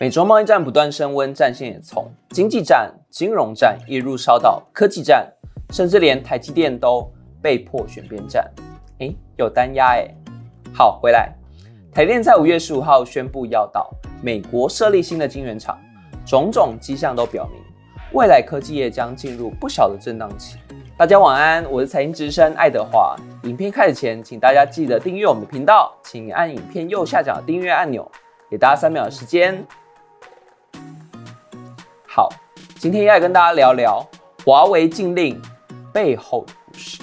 美洲贸易战不断升温，战线也从经济战、金融战一路烧到科技战，甚至连台积电都被迫选边站。诶，有单压诶。好，回来，台电在五月十五号宣布要到美国设立新的晶圆厂，种种迹象都表明，未来科技业将进入不小的震荡期。大家晚安，我是财经之声爱德华。影片开始前，请大家记得订阅我们的频道，请按影片右下角的订阅按钮，给大家三秒的时间。好，今天要跟大家聊聊华为禁令背后的故事。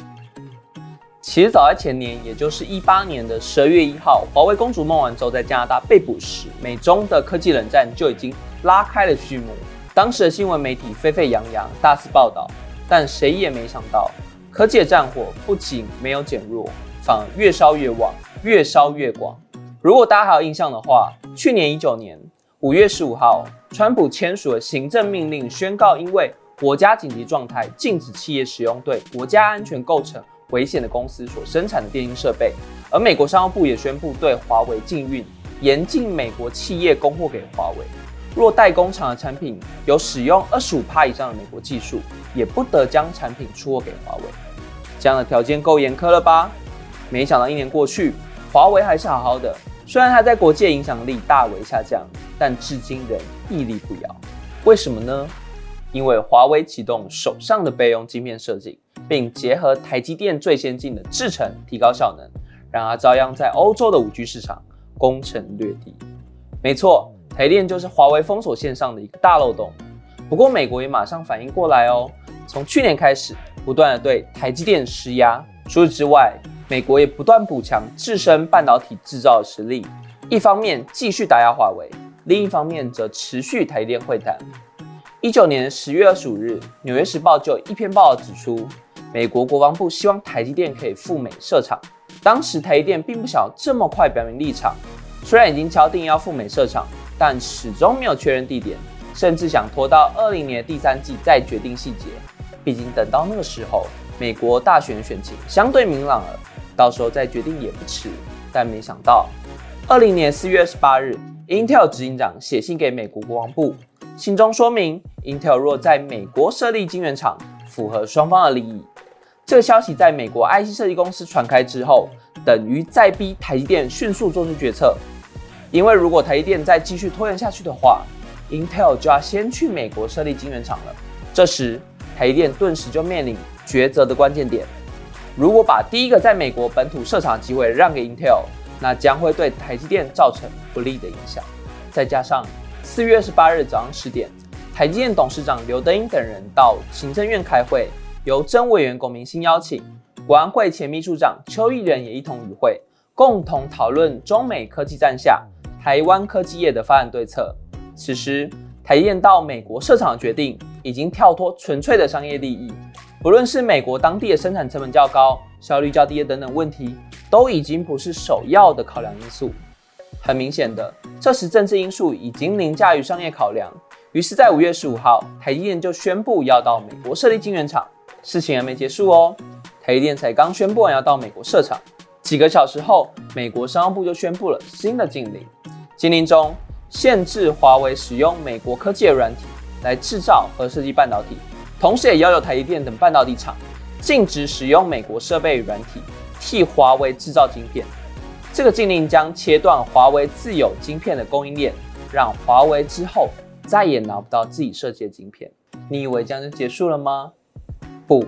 其实早在前年，也就是一八年的十二月一号，华为公主梦完之后，在加拿大被捕时，美中的科技冷战就已经拉开了序幕。当时的新闻媒体沸沸扬扬，大肆报道。但谁也没想到，科技的战火不仅没有减弱，反而越烧越旺，越烧越广。如果大家还有印象的话，去年一九年五月十五号，川普签署了行政命令，宣告因为国家紧急状态，禁止企业使用对国家安全构成危险的公司所生产的电信设备。而美国商务部也宣布对华为禁运，严禁美国企业供货给华为。若代工厂的产品有使用二十五帕以上的美国技术，也不得将产品出货给华为。这样的条件够严苛了吧？没想到一年过去，华为还是好好的。虽然它在国际影响力大为下降，但至今仍屹立不摇。为什么呢？因为华为启动手上的备用晶片设计，并结合台积电最先进的制程，提高效能，然而照样在欧洲的五 G 市场攻城略地。没错。台电就是华为封锁线上的一个大漏洞，不过美国也马上反应过来哦，从去年开始不断的对台积电施压。除此之外，美国也不断补强自身半导体制造的实力，一方面继续打压华为，另一方面则持续台电会谈。一九年十月二十五日，《纽约时报》就一篇报道指出，美国国防部希望台积电可以赴美设厂，当时台积电并不想这么快表明立场，虽然已经敲定要赴美设厂。但始终没有确认地点，甚至想拖到二零年第三季再决定细节。毕竟等到那个时候，美国大选选情相对明朗了，到时候再决定也不迟。但没想到，二零年四月二十八日，Intel 执行长写信给美国国防部，信中说明，Intel 若在美国设立晶圆厂，符合双方的利益。这个消息在美国 IC 设计公司传开之后，等于在逼台积电迅速做出决策。因为如果台积电再继续拖延下去的话，Intel 就要先去美国设立晶圆厂了。这时，台积电顿时就面临抉择的关键点。如果把第一个在美国本土设厂机会让给 Intel，那将会对台积电造成不利的影响。再加上四月二十八日早上十点，台积电董事长刘德英等人到行政院开会，由真委员龚明鑫邀请，国安会前秘书长邱毅仁也一同与会，共同讨论中美科技战下。台湾科技业的发展对策。此时，台电到美国设厂的决定已经跳脱纯粹的商业利益，不论是美国当地的生产成本较高、效率较低等等问题，都已经不是首要的考量因素。很明显的，这时政治因素已经凌驾于商业考量。于是，在五月十五号，台积电就宣布要到美国设立晶圆厂。事情还没结束哦，台积电才刚宣布要到美国设厂，几个小时后，美国商务部就宣布了新的禁令。禁令中限制华为使用美国科技的软体来制造和设计半导体，同时也要求台积电等半导体厂禁止使用美国设备与软体替华为制造晶片。这个禁令将切断华为自有晶片的供应链，让华为之后再也拿不到自己设计的晶片。你以为这样就结束了吗？不，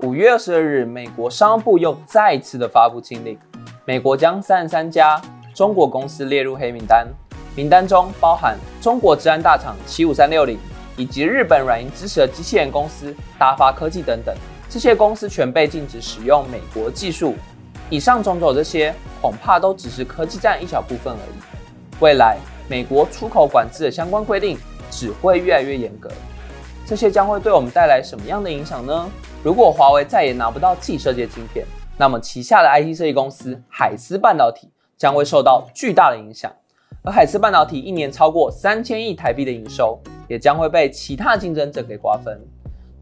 五月二十二日，美国商务部又再次的发布禁令，美国将三十三家。中国公司列入黑名单，名单中包含中国治安大厂七五三六零以及日本软银支持的机器人公司达发科技等等，这些公司全被禁止使用美国技术。以上种种这些，恐怕都只是科技战一小部分而已。未来美国出口管制的相关规定只会越来越严格，这些将会对我们带来什么样的影响呢？如果华为再也拿不到自己设计的晶片，那么旗下的 IT 设计公司海思半导体。将会受到巨大的影响，而海思半导体一年超过三千亿台币的营收，也将会被其他竞争者给瓜分。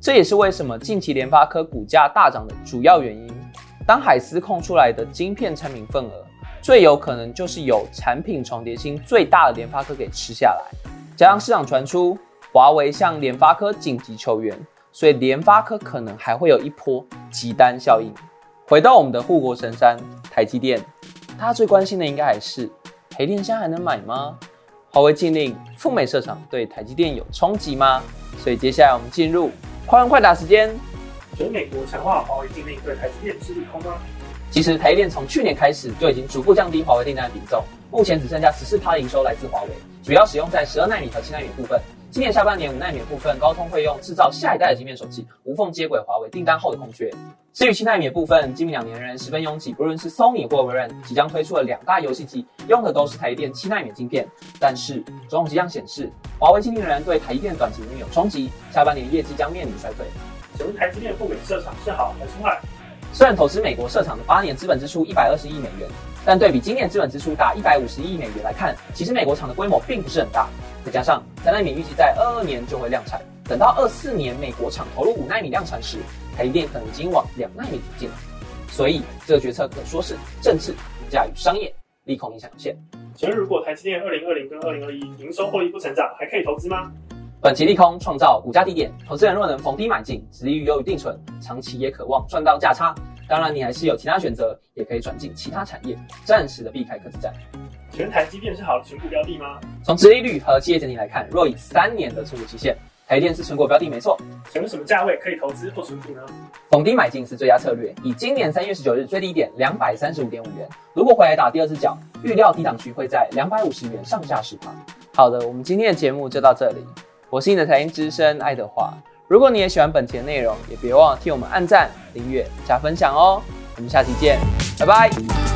这也是为什么近期联发科股价大涨的主要原因。当海思空出来的晶片产品份额，最有可能就是由产品重叠性最大的联发科给吃下来。加上市场传出华为向联发科紧急求援，所以联发科可能还会有一波急单效应。回到我们的护国神山台积电，大家最关心的应该还是黑电箱还能买吗？华为禁令赴美设厂对台积电有冲击吗？所以接下来我们进入快问快答时间。全美国强化华为禁令对台积电是利空吗？其实台积电从去年开始就已经逐步降低华为订单的比重，目前只剩下十四趴营收来自华为，主要使用在十二纳米和七纳米部分。今年下半年五纳米部分，高通会用制造下一代的晶片手机，无缝接轨华为订单后的空缺。至于七纳米部分，今明两年仍然十分拥挤，不论是 Sony 或微软，即将推出的两大游戏机，用的都是台积电七纳米晶片。但是种种迹象显示，华为禁令仍然对台积电短期内有冲击，下半年业绩将面临衰退。请问台积电赴美设厂是好还是坏？虽然投资美国设厂的八年资本支出一百二十亿美元，但对比今年资本支出达一百五十亿美元来看，其实美国厂的规模并不是很大。再加上三纳米预计在二二年就会量产，等到二四年美国厂投入五纳米量产时，台积电可能已经往两纳米挺进了。所以这个决策可说是政治股价与商业，利空影响有限。请问如果台积电二零二零跟二零二一营收获利不成长，还可以投资吗？本期利空创造股价低点，投资人若能逢低买进，值利率优于定存，长期也渴望赚到价差。当然，你还是有其他选择，也可以转进其他产业，暂时的避开科技战。请问台积电是好的存股标的吗？从殖利率和企业整体来看，若以三年的存股期限，台电是存股标的没错。请问什么价位可以投资或存股呢？逢低买进是最佳策略。以今年三月十九日最低点两百三十五点五元，如果回来打第二只脚，预料低档区会在两百五十元上下市场。好的，我们今天的节目就到这里。我是你的财经之声爱德华。如果你也喜欢本期的内容，也别忘了替我们按赞、订阅、加分享哦。我们下期见，拜拜。